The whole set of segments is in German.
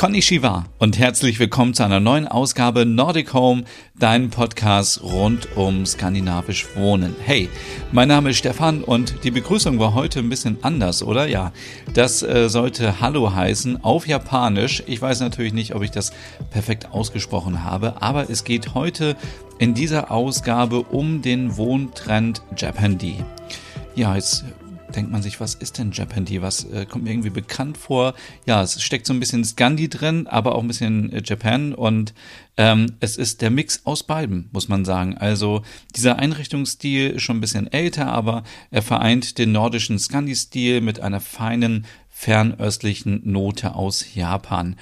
Konnichiwa und herzlich willkommen zu einer neuen Ausgabe Nordic Home, dein Podcast rund um skandinavisch Wohnen. Hey, mein Name ist Stefan und die Begrüßung war heute ein bisschen anders, oder? Ja, das äh, sollte Hallo heißen auf Japanisch. Ich weiß natürlich nicht, ob ich das perfekt ausgesprochen habe, aber es geht heute in dieser Ausgabe um den Wohntrend Japandi. Ja, jetzt denkt man sich, was ist denn Japandi? Was äh, kommt mir irgendwie bekannt vor? Ja, es steckt so ein bisschen Scandi drin, aber auch ein bisschen äh, Japan und ähm, es ist der Mix aus beiden, muss man sagen. Also dieser Einrichtungsstil ist schon ein bisschen älter, aber er vereint den nordischen Scandi-Stil mit einer feinen fernöstlichen Note aus Japan.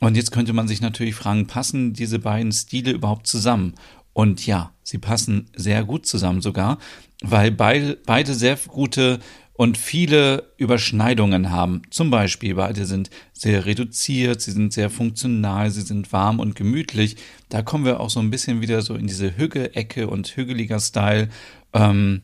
Und jetzt könnte man sich natürlich fragen, passen diese beiden Stile überhaupt zusammen? Und ja, sie passen sehr gut zusammen sogar, weil beide, beide sehr gute und viele Überschneidungen haben. Zum Beispiel, beide sind sehr reduziert, sie sind sehr funktional, sie sind warm und gemütlich. Da kommen wir auch so ein bisschen wieder so in diese Hügge-Ecke und hügeliger Style. Ähm,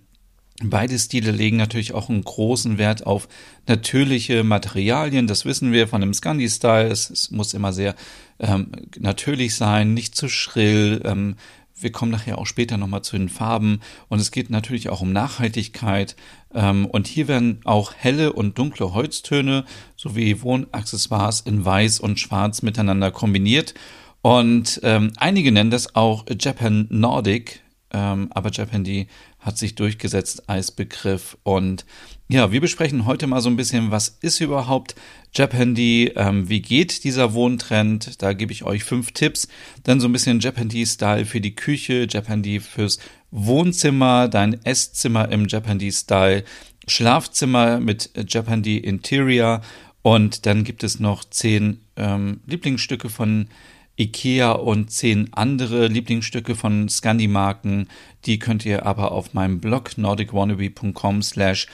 Beide Stile legen natürlich auch einen großen Wert auf natürliche Materialien. Das wissen wir von dem Scandi-Style. Es, es, muss immer sehr ähm, natürlich sein, nicht zu schrill, ähm, wir kommen nachher auch später nochmal zu den Farben und es geht natürlich auch um Nachhaltigkeit. Ähm, und hier werden auch helle und dunkle Holztöne sowie Wohnaccessoires in Weiß und Schwarz miteinander kombiniert. Und ähm, einige nennen das auch Japan Nordic, ähm, aber Japan die hat sich durchgesetzt als Begriff. Und ja, wir besprechen heute mal so ein bisschen, was ist überhaupt Japandi, ähm, wie geht dieser Wohntrend? Da gebe ich euch fünf Tipps. Dann so ein bisschen Japandi-Style für die Küche, Japandi fürs Wohnzimmer, dein Esszimmer im Japandi-Style, Schlafzimmer mit Japandi Interior und dann gibt es noch zehn ähm, Lieblingsstücke von Ikea und zehn andere Lieblingsstücke von Scandi-Marken. Die könnt ihr aber auf meinem Blog nordicwannabe.com slash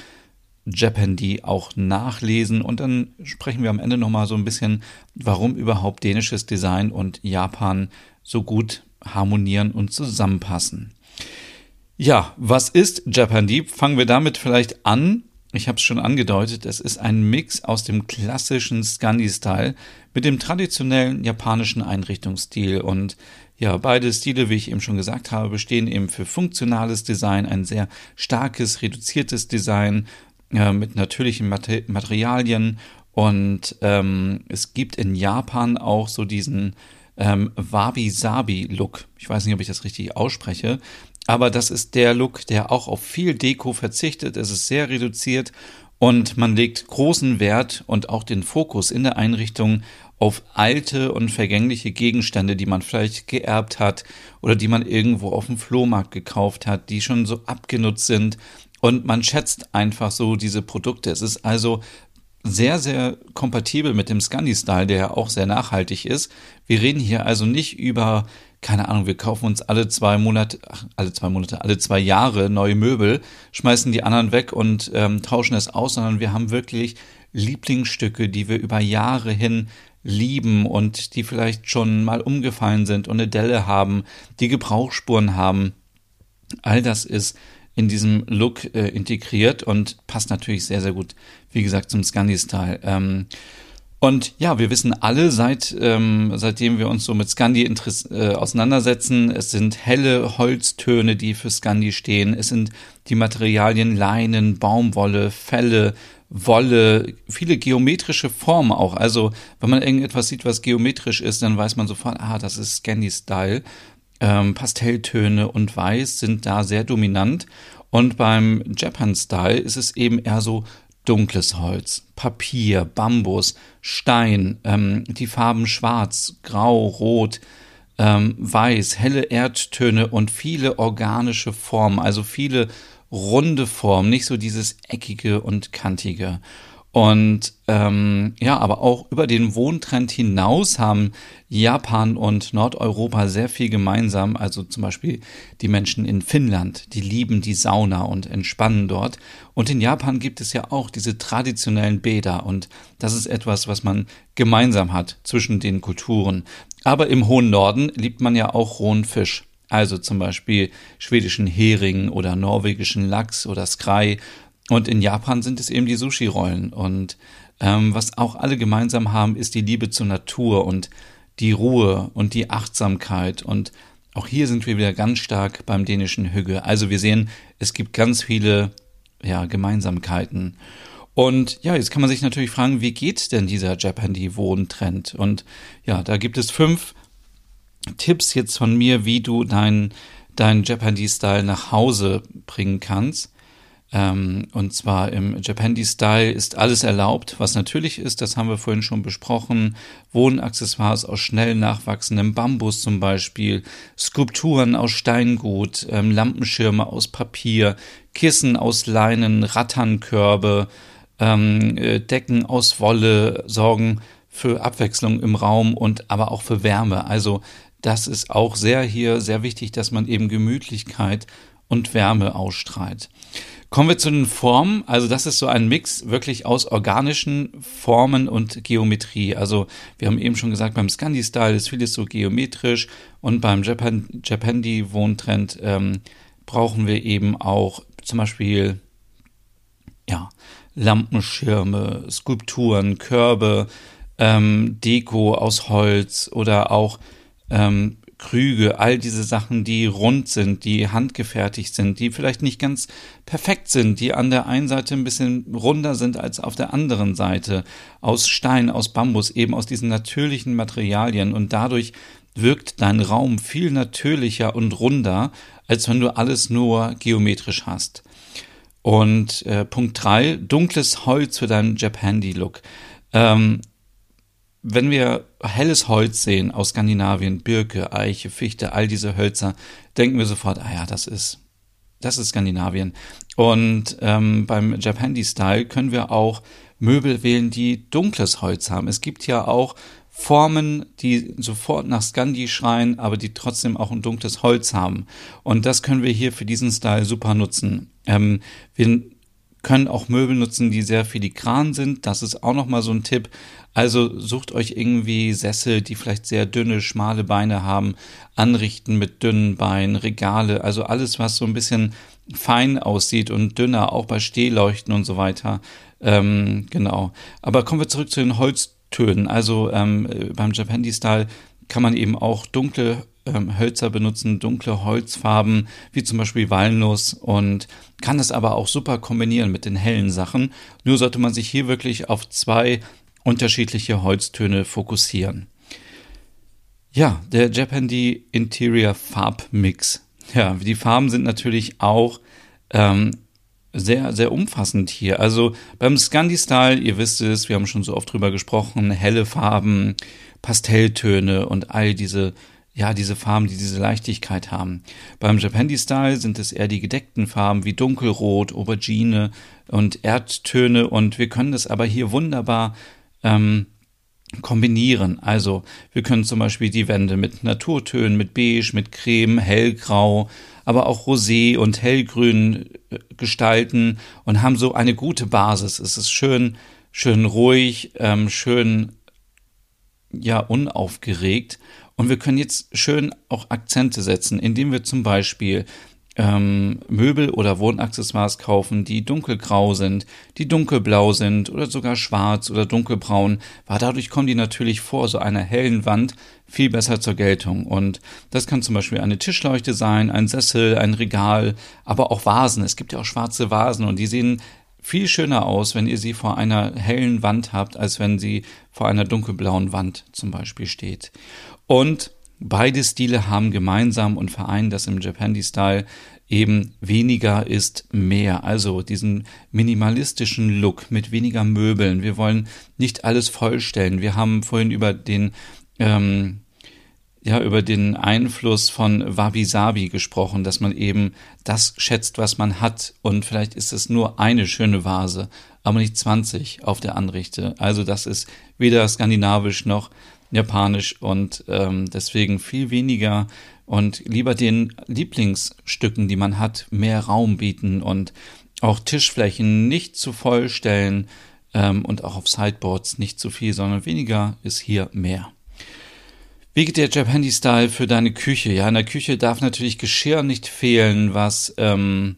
Japandi auch nachlesen und dann sprechen wir am Ende nochmal so ein bisschen, warum überhaupt dänisches Design und Japan so gut harmonieren und zusammenpassen. Ja, was ist Japandi? Fangen wir damit vielleicht an. Ich habe es schon angedeutet, es ist ein Mix aus dem klassischen Scandi-Style mit dem traditionellen japanischen Einrichtungsstil und ja, beide Stile, wie ich eben schon gesagt habe, bestehen eben für funktionales Design, ein sehr starkes, reduziertes Design äh, mit natürlichen Mater Materialien und ähm, es gibt in Japan auch so diesen ähm, Wabi-Sabi-Look. Ich weiß nicht, ob ich das richtig ausspreche. Aber das ist der Look, der auch auf viel Deko verzichtet. Es ist sehr reduziert und man legt großen Wert und auch den Fokus in der Einrichtung auf alte und vergängliche Gegenstände, die man vielleicht geerbt hat oder die man irgendwo auf dem Flohmarkt gekauft hat, die schon so abgenutzt sind und man schätzt einfach so diese Produkte. Es ist also sehr, sehr kompatibel mit dem Scandi-Style, der ja auch sehr nachhaltig ist. Wir reden hier also nicht über keine Ahnung, wir kaufen uns alle zwei Monate, ach, alle zwei Monate, alle zwei Jahre neue Möbel, schmeißen die anderen weg und ähm, tauschen es aus, sondern wir haben wirklich Lieblingsstücke, die wir über Jahre hin lieben und die vielleicht schon mal umgefallen sind und eine Delle haben, die Gebrauchsspuren haben. All das ist in diesem Look äh, integriert und passt natürlich sehr, sehr gut, wie gesagt, zum Scandi-Style. Ähm, und ja, wir wissen alle, seit, ähm, seitdem wir uns so mit Scandi äh, auseinandersetzen, es sind helle Holztöne, die für Scandi stehen. Es sind die Materialien Leinen, Baumwolle, Felle, Wolle, viele geometrische Formen auch. Also, wenn man irgendetwas sieht, was geometrisch ist, dann weiß man sofort, ah, das ist Scandi-Style. Ähm, Pastelltöne und Weiß sind da sehr dominant. Und beim Japan-Style ist es eben eher so dunkles Holz, Papier, Bambus, Stein, ähm, die Farben schwarz, grau, rot, ähm, weiß, helle Erdtöne und viele organische Formen, also viele runde Formen, nicht so dieses eckige und kantige. Und ähm, ja, aber auch über den Wohntrend hinaus haben Japan und Nordeuropa sehr viel gemeinsam. Also zum Beispiel die Menschen in Finnland, die lieben die Sauna und entspannen dort. Und in Japan gibt es ja auch diese traditionellen Bäder und das ist etwas, was man gemeinsam hat zwischen den Kulturen. Aber im hohen Norden liebt man ja auch rohen Fisch. Also zum Beispiel schwedischen Hering oder norwegischen Lachs oder Skrei und in Japan sind es eben die Sushi-Rollen. Und ähm, was auch alle gemeinsam haben, ist die Liebe zur Natur und die Ruhe und die Achtsamkeit. Und auch hier sind wir wieder ganz stark beim dänischen Hügge. Also wir sehen, es gibt ganz viele ja, Gemeinsamkeiten. Und ja, jetzt kann man sich natürlich fragen, wie geht denn dieser Japandi-Wohntrend? Und ja, da gibt es fünf Tipps jetzt von mir, wie du deinen dein Japandi-Style nach Hause bringen kannst. Ähm, und zwar im Japandi-Style ist alles erlaubt, was natürlich ist, das haben wir vorhin schon besprochen. Wohnaccessoires aus schnell nachwachsendem Bambus zum Beispiel, Skulpturen aus Steingut, ähm, Lampenschirme aus Papier, Kissen aus Leinen, Ratternkörbe, ähm, äh, Decken aus Wolle sorgen für Abwechslung im Raum und aber auch für Wärme. Also das ist auch sehr hier sehr wichtig, dass man eben Gemütlichkeit und Wärme ausstrahlt. Kommen wir zu den Formen. Also das ist so ein Mix wirklich aus organischen Formen und Geometrie. Also wir haben eben schon gesagt, beim Scandi-Style ist vieles so geometrisch und beim Japan, Japandi-Wohntrend ähm, brauchen wir eben auch zum Beispiel ja, Lampenschirme, Skulpturen, Körbe, ähm, Deko aus Holz oder auch ähm, Krüge, all diese Sachen, die rund sind, die handgefertigt sind, die vielleicht nicht ganz perfekt sind, die an der einen Seite ein bisschen runder sind als auf der anderen Seite, aus Stein, aus Bambus, eben aus diesen natürlichen Materialien und dadurch wirkt dein Raum viel natürlicher und runder, als wenn du alles nur geometrisch hast. Und äh, Punkt drei: dunkles Holz für deinen Japandi-Look. Ähm, wenn wir helles Holz sehen aus Skandinavien, Birke, Eiche, Fichte, all diese Hölzer, denken wir sofort, ah ja, das ist, das ist Skandinavien. Und ähm, beim Japandi-Style können wir auch Möbel wählen, die dunkles Holz haben. Es gibt ja auch Formen, die sofort nach Scandi schreien, aber die trotzdem auch ein dunkles Holz haben. Und das können wir hier für diesen Style super nutzen. Ähm, wir können auch Möbel nutzen, die sehr filigran sind. Das ist auch nochmal so ein Tipp. Also sucht euch irgendwie Sessel, die vielleicht sehr dünne, schmale Beine haben, anrichten mit dünnen Beinen, Regale, also alles, was so ein bisschen fein aussieht und dünner, auch bei Stehleuchten und so weiter. Ähm, genau. Aber kommen wir zurück zu den Holztönen. Also ähm, beim Japandi-Style kann man eben auch dunkle ähm, Hölzer benutzen, dunkle Holzfarben, wie zum Beispiel Walnuss und kann das aber auch super kombinieren mit den hellen Sachen. Nur sollte man sich hier wirklich auf zwei unterschiedliche Holztöne fokussieren. Ja, der Japandi Interior Farbmix. Ja, die Farben sind natürlich auch ähm, sehr, sehr umfassend hier. Also beim Scandi-Style, ihr wisst es, wir haben schon so oft drüber gesprochen, helle Farben, Pastelltöne und all diese, ja, diese Farben, die diese Leichtigkeit haben. Beim Japandi-Style sind es eher die gedeckten Farben wie Dunkelrot, Aubergine und Erdtöne und wir können das aber hier wunderbar ähm, kombinieren. Also wir können zum Beispiel die Wände mit Naturtönen, mit Beige, mit Creme, Hellgrau, aber auch Rosé und Hellgrün äh, gestalten und haben so eine gute Basis. Es ist schön, schön ruhig, ähm, schön ja unaufgeregt und wir können jetzt schön auch Akzente setzen, indem wir zum Beispiel ähm, Möbel oder Wohnaccessoires kaufen, die dunkelgrau sind, die dunkelblau sind oder sogar schwarz oder dunkelbraun, weil dadurch kommen die natürlich vor so einer hellen Wand viel besser zur Geltung. Und das kann zum Beispiel eine Tischleuchte sein, ein Sessel, ein Regal, aber auch Vasen. Es gibt ja auch schwarze Vasen und die sehen viel schöner aus, wenn ihr sie vor einer hellen Wand habt, als wenn sie vor einer dunkelblauen Wand zum Beispiel steht. Und Beide Stile haben gemeinsam und vereinen das im Japandi-Style eben weniger ist mehr. Also diesen minimalistischen Look mit weniger Möbeln. Wir wollen nicht alles vollstellen. Wir haben vorhin über den ähm, ja über den Einfluss von Wabi Sabi gesprochen, dass man eben das schätzt, was man hat und vielleicht ist es nur eine schöne Vase, aber nicht 20 auf der Anrichte. Also das ist weder skandinavisch noch japanisch und ähm, deswegen viel weniger und lieber den Lieblingsstücken, die man hat, mehr Raum bieten und auch Tischflächen nicht zu voll stellen ähm, und auch auf Sideboards nicht zu viel, sondern weniger ist hier mehr. Wie geht der Japandi Style für deine Küche? Ja, in der Küche darf natürlich Geschirr nicht fehlen, was ähm,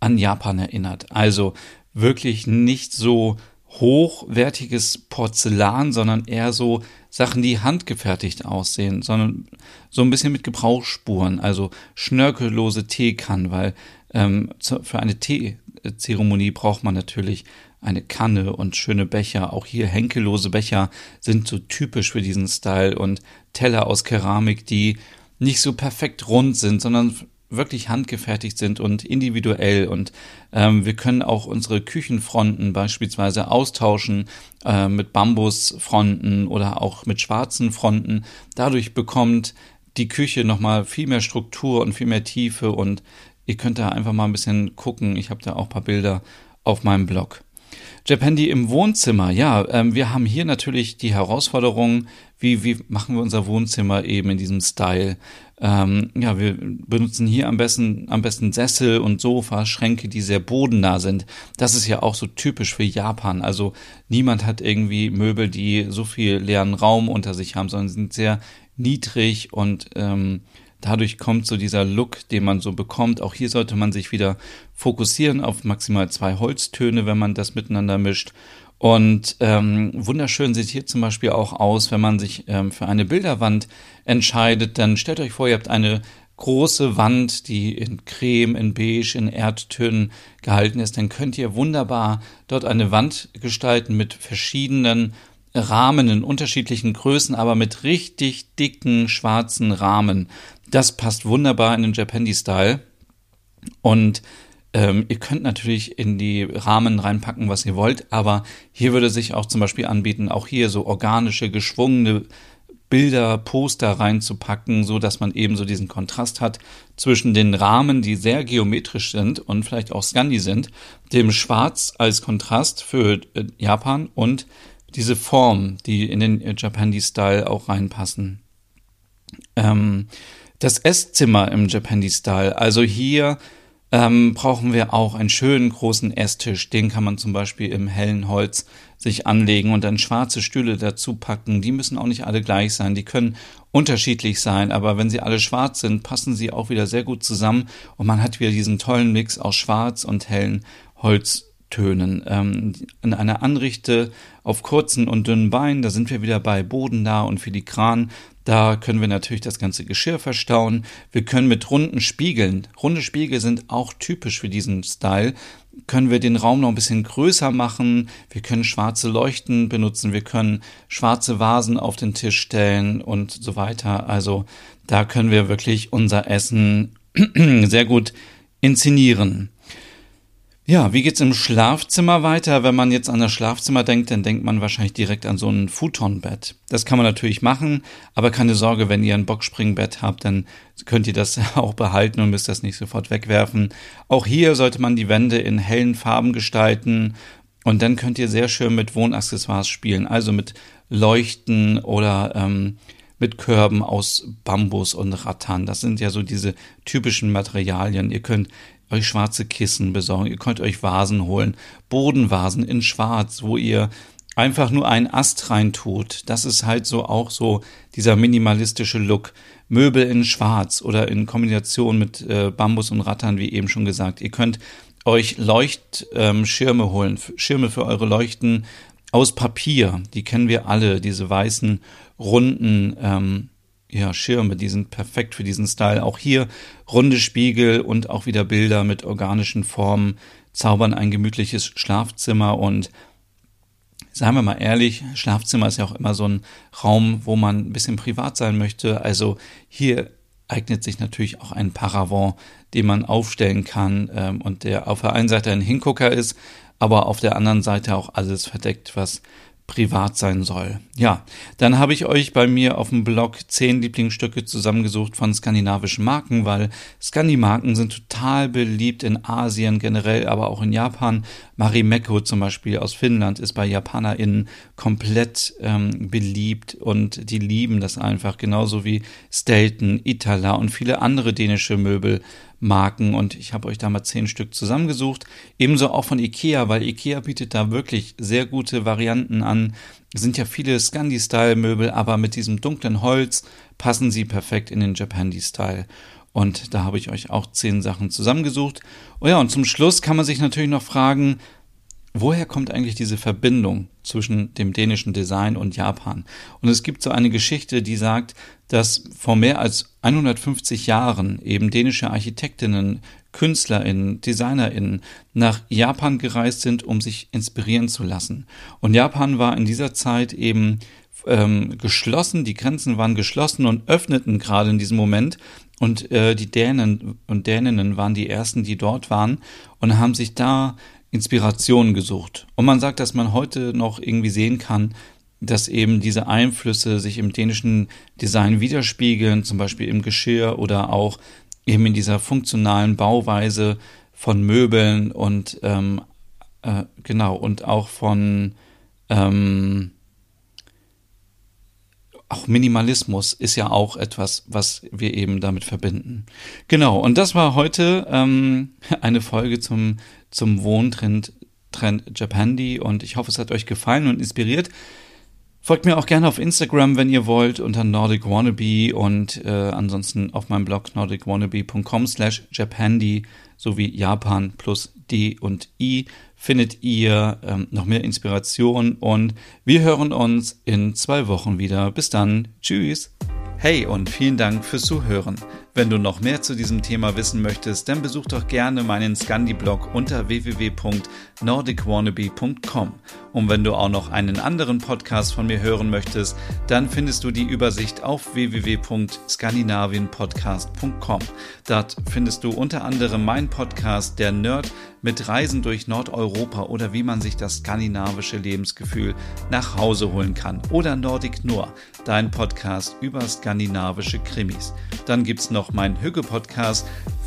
an Japan erinnert. Also wirklich nicht so hochwertiges Porzellan, sondern eher so Sachen, die handgefertigt aussehen, sondern so ein bisschen mit Gebrauchsspuren, also schnörkellose Teekannen, weil ähm, für eine Teezeremonie braucht man natürlich eine Kanne und schöne Becher. Auch hier henkellose Becher sind so typisch für diesen Style und Teller aus Keramik, die nicht so perfekt rund sind, sondern wirklich handgefertigt sind und individuell und ähm, wir können auch unsere Küchenfronten beispielsweise austauschen äh, mit Bambusfronten oder auch mit schwarzen Fronten. Dadurch bekommt die Küche nochmal viel mehr Struktur und viel mehr Tiefe und ihr könnt da einfach mal ein bisschen gucken. Ich habe da auch paar Bilder auf meinem Blog. Japandi im Wohnzimmer. Ja, ähm, wir haben hier natürlich die Herausforderung, wie, wie machen wir unser Wohnzimmer eben in diesem Style. Ähm, ja, wir benutzen hier am besten, am besten Sessel und Sofa, Schränke, die sehr bodennah sind. Das ist ja auch so typisch für Japan. Also niemand hat irgendwie Möbel, die so viel leeren Raum unter sich haben, sondern sind sehr niedrig und ähm, Dadurch kommt so dieser Look, den man so bekommt. Auch hier sollte man sich wieder fokussieren auf maximal zwei Holztöne, wenn man das miteinander mischt. Und ähm, wunderschön sieht hier zum Beispiel auch aus, wenn man sich ähm, für eine Bilderwand entscheidet. Dann stellt euch vor, ihr habt eine große Wand, die in Creme, in Beige, in Erdtönen gehalten ist. Dann könnt ihr wunderbar dort eine Wand gestalten mit verschiedenen Rahmen in unterschiedlichen Größen, aber mit richtig dicken schwarzen Rahmen. Das passt wunderbar in den Japandi-Style. Und ähm, ihr könnt natürlich in die Rahmen reinpacken, was ihr wollt, aber hier würde sich auch zum Beispiel anbieten, auch hier so organische, geschwungene Bilder, Poster reinzupacken, so dass man eben so diesen Kontrast hat zwischen den Rahmen, die sehr geometrisch sind und vielleicht auch Scandi sind, dem Schwarz als Kontrast für äh, Japan und diese Form, die in den Japandi-Style auch reinpassen. Ähm, das Esszimmer im Japandi-Style, also hier ähm, brauchen wir auch einen schönen großen Esstisch. Den kann man zum Beispiel im hellen Holz sich anlegen und dann schwarze Stühle dazu packen. Die müssen auch nicht alle gleich sein. Die können unterschiedlich sein, aber wenn sie alle schwarz sind, passen sie auch wieder sehr gut zusammen und man hat wieder diesen tollen Mix aus schwarz und hellen Holz Tönen. Ähm, in einer Anrichte auf kurzen und dünnen Beinen, da sind wir wieder bei bodennah und filigran. Da können wir natürlich das ganze Geschirr verstauen. Wir können mit runden Spiegeln, runde Spiegel sind auch typisch für diesen Style, können wir den Raum noch ein bisschen größer machen. Wir können schwarze Leuchten benutzen. Wir können schwarze Vasen auf den Tisch stellen und so weiter. Also da können wir wirklich unser Essen sehr gut inszenieren. Ja, wie geht's im Schlafzimmer weiter? Wenn man jetzt an das Schlafzimmer denkt, dann denkt man wahrscheinlich direkt an so ein Futonbett. Das kann man natürlich machen, aber keine Sorge, wenn ihr ein Boxspringbett habt, dann könnt ihr das auch behalten und müsst das nicht sofort wegwerfen. Auch hier sollte man die Wände in hellen Farben gestalten und dann könnt ihr sehr schön mit Wohnaccessoires spielen, also mit Leuchten oder ähm, mit Körben aus Bambus und Rattan. Das sind ja so diese typischen Materialien. Ihr könnt euch schwarze Kissen besorgen, ihr könnt euch Vasen holen, Bodenvasen in schwarz, wo ihr einfach nur einen Ast reintut. Das ist halt so auch so dieser minimalistische Look. Möbel in schwarz oder in Kombination mit äh, Bambus und Rattern, wie eben schon gesagt. Ihr könnt euch Leuchtschirme ähm, holen, Schirme für eure Leuchten aus Papier. Die kennen wir alle, diese weißen, runden ähm, ja, Schirme, die sind perfekt für diesen Style. Auch hier runde Spiegel und auch wieder Bilder mit organischen Formen zaubern ein gemütliches Schlafzimmer und seien wir mal ehrlich, Schlafzimmer ist ja auch immer so ein Raum, wo man ein bisschen privat sein möchte. Also hier eignet sich natürlich auch ein Paravent, den man aufstellen kann ähm, und der auf der einen Seite ein Hingucker ist, aber auf der anderen Seite auch alles verdeckt, was privat sein soll. Ja, dann habe ich euch bei mir auf dem Blog zehn Lieblingsstücke zusammengesucht von skandinavischen Marken, weil Skandi-Marken sind total beliebt in Asien generell, aber auch in Japan. Marimekko zum Beispiel aus Finnland ist bei JapanerInnen komplett ähm, beliebt und die lieben das einfach, genauso wie Stelton, Itala und viele andere dänische Möbel. Marken und ich habe euch da mal zehn Stück zusammengesucht. Ebenso auch von Ikea, weil Ikea bietet da wirklich sehr gute Varianten an. Es sind ja viele Scandi-Style-Möbel, aber mit diesem dunklen Holz passen sie perfekt in den Japandi-Style. Und da habe ich euch auch zehn Sachen zusammengesucht. Oh ja, und zum Schluss kann man sich natürlich noch fragen, woher kommt eigentlich diese Verbindung zwischen dem dänischen Design und Japan? Und es gibt so eine Geschichte, die sagt, dass vor mehr als 150 Jahren eben dänische Architektinnen, KünstlerInnen, DesignerInnen nach Japan gereist sind, um sich inspirieren zu lassen. Und Japan war in dieser Zeit eben ähm, geschlossen, die Grenzen waren geschlossen und öffneten gerade in diesem Moment. Und äh, die Dänen und Däninnen waren die ersten, die dort waren und haben sich da Inspirationen gesucht. Und man sagt, dass man heute noch irgendwie sehen kann, dass eben diese Einflüsse sich im dänischen Design widerspiegeln, zum Beispiel im Geschirr oder auch eben in dieser funktionalen Bauweise von Möbeln und ähm, äh, genau und auch von ähm, auch Minimalismus ist ja auch etwas, was wir eben damit verbinden. Genau, und das war heute ähm, eine Folge zum, zum Wohntrend Trend Japandi und ich hoffe, es hat euch gefallen und inspiriert. Folgt mir auch gerne auf Instagram, wenn ihr wollt, unter Nordic Wannabe und äh, ansonsten auf meinem Blog nordicwannabe.com slash Japandi sowie Japan plus D und I findet ihr ähm, noch mehr Inspiration und wir hören uns in zwei Wochen wieder. Bis dann. Tschüss. Hey und vielen Dank fürs Zuhören. Wenn du noch mehr zu diesem Thema wissen möchtest, dann besuch doch gerne meinen Scandi-Blog unter www.nordicwannabe.com. Und wenn du auch noch einen anderen Podcast von mir hören möchtest, dann findest du die Übersicht auf www.skandinavienpodcast.com. Dort findest du unter anderem meinen Podcast Der Nerd mit Reisen durch Nordeuropa oder wie man sich das skandinavische Lebensgefühl nach Hause holen kann. Oder Nordic Nur, dein Podcast über skandinavische Krimis. Dann gibt es noch meinen Hügge-Podcast